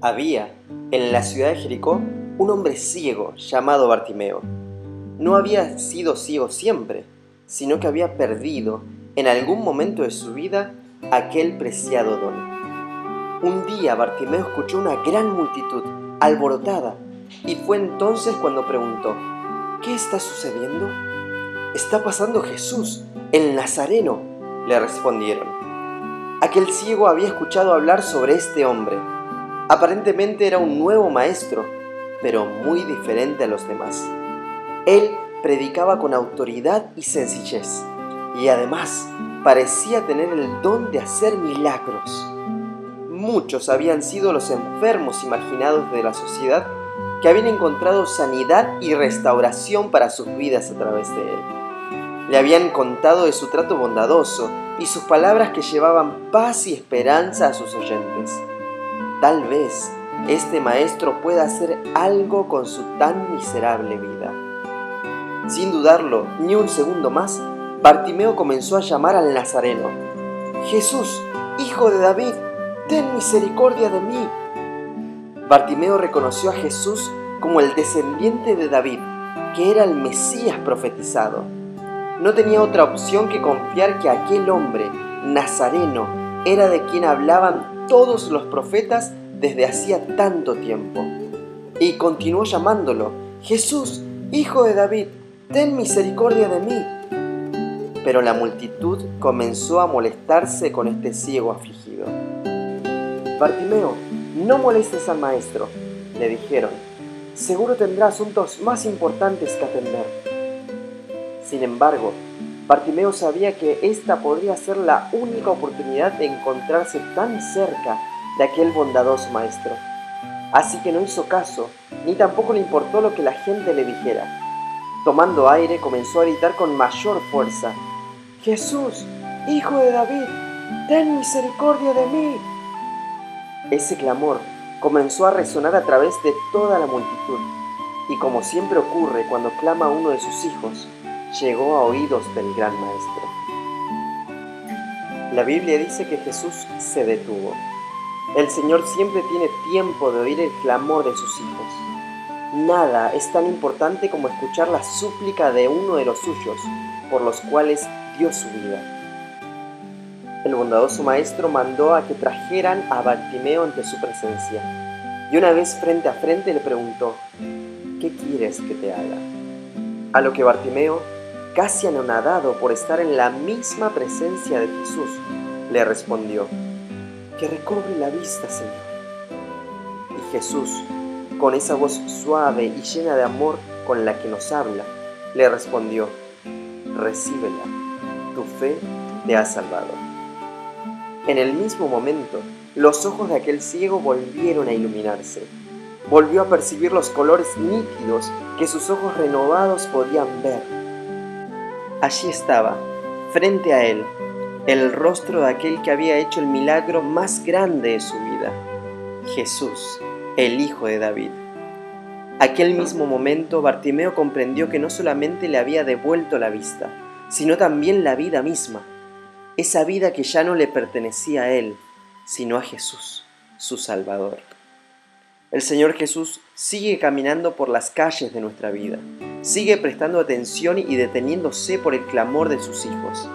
Había, en la ciudad de Jericó, un hombre ciego llamado Bartimeo. No había sido ciego siempre, sino que había perdido, en algún momento de su vida, aquel preciado don. Un día Bartimeo escuchó una gran multitud, alborotada, y fue entonces cuando preguntó, ¿qué está sucediendo? Está pasando Jesús, el Nazareno, le respondieron. Aquel ciego había escuchado hablar sobre este hombre Aparentemente era un nuevo maestro, pero muy diferente a los demás. Él predicaba con autoridad y sencillez, y además parecía tener el don de hacer milagros. Muchos habían sido los enfermos imaginados de la sociedad que habían encontrado sanidad y restauración para sus vidas a través de él. Le habían contado de su trato bondadoso y sus palabras que llevaban paz y esperanza a sus oyentes. Tal vez este maestro pueda hacer algo con su tan miserable vida. Sin dudarlo ni un segundo más, Bartimeo comenzó a llamar al Nazareno. Jesús, hijo de David, ten misericordia de mí. Bartimeo reconoció a Jesús como el descendiente de David, que era el Mesías profetizado. No tenía otra opción que confiar que aquel hombre, Nazareno, era de quien hablaban todos los profetas desde hacía tanto tiempo. Y continuó llamándolo, Jesús, hijo de David, ten misericordia de mí. Pero la multitud comenzó a molestarse con este ciego afligido. Bartimeo, no molestes al maestro, le dijeron, seguro tendrá asuntos más importantes que atender. Sin embargo, Bartimeo sabía que esta podría ser la única oportunidad de encontrarse tan cerca de aquel bondadoso maestro. Así que no hizo caso, ni tampoco le importó lo que la gente le dijera. Tomando aire comenzó a gritar con mayor fuerza, Jesús, hijo de David, ten misericordia de mí. Ese clamor comenzó a resonar a través de toda la multitud, y como siempre ocurre cuando clama uno de sus hijos, llegó a oídos del gran maestro. La Biblia dice que Jesús se detuvo. El Señor siempre tiene tiempo de oír el clamor de sus hijos. Nada es tan importante como escuchar la súplica de uno de los suyos, por los cuales dio su vida. El bondadoso maestro mandó a que trajeran a Bartimeo ante su presencia, y una vez frente a frente le preguntó, ¿qué quieres que te haga? A lo que Bartimeo casi anonadado por estar en la misma presencia de Jesús, le respondió, que recobre la vista, Señor. Y Jesús, con esa voz suave y llena de amor con la que nos habla, le respondió, recíbela, tu fe te ha salvado. En el mismo momento, los ojos de aquel ciego volvieron a iluminarse. Volvió a percibir los colores nítidos que sus ojos renovados podían ver Allí estaba, frente a él, el rostro de aquel que había hecho el milagro más grande de su vida, Jesús, el Hijo de David. Aquel mismo momento Bartimeo comprendió que no solamente le había devuelto la vista, sino también la vida misma, esa vida que ya no le pertenecía a él, sino a Jesús, su Salvador. El Señor Jesús sigue caminando por las calles de nuestra vida, sigue prestando atención y deteniéndose por el clamor de sus hijos,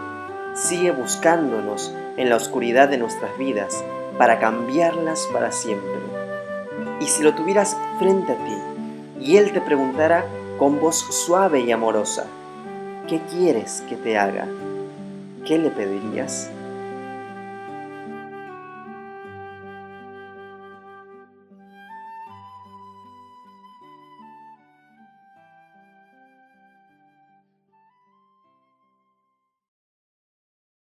sigue buscándonos en la oscuridad de nuestras vidas para cambiarlas para siempre. Y si lo tuvieras frente a ti y Él te preguntara con voz suave y amorosa, ¿qué quieres que te haga? ¿Qué le pedirías?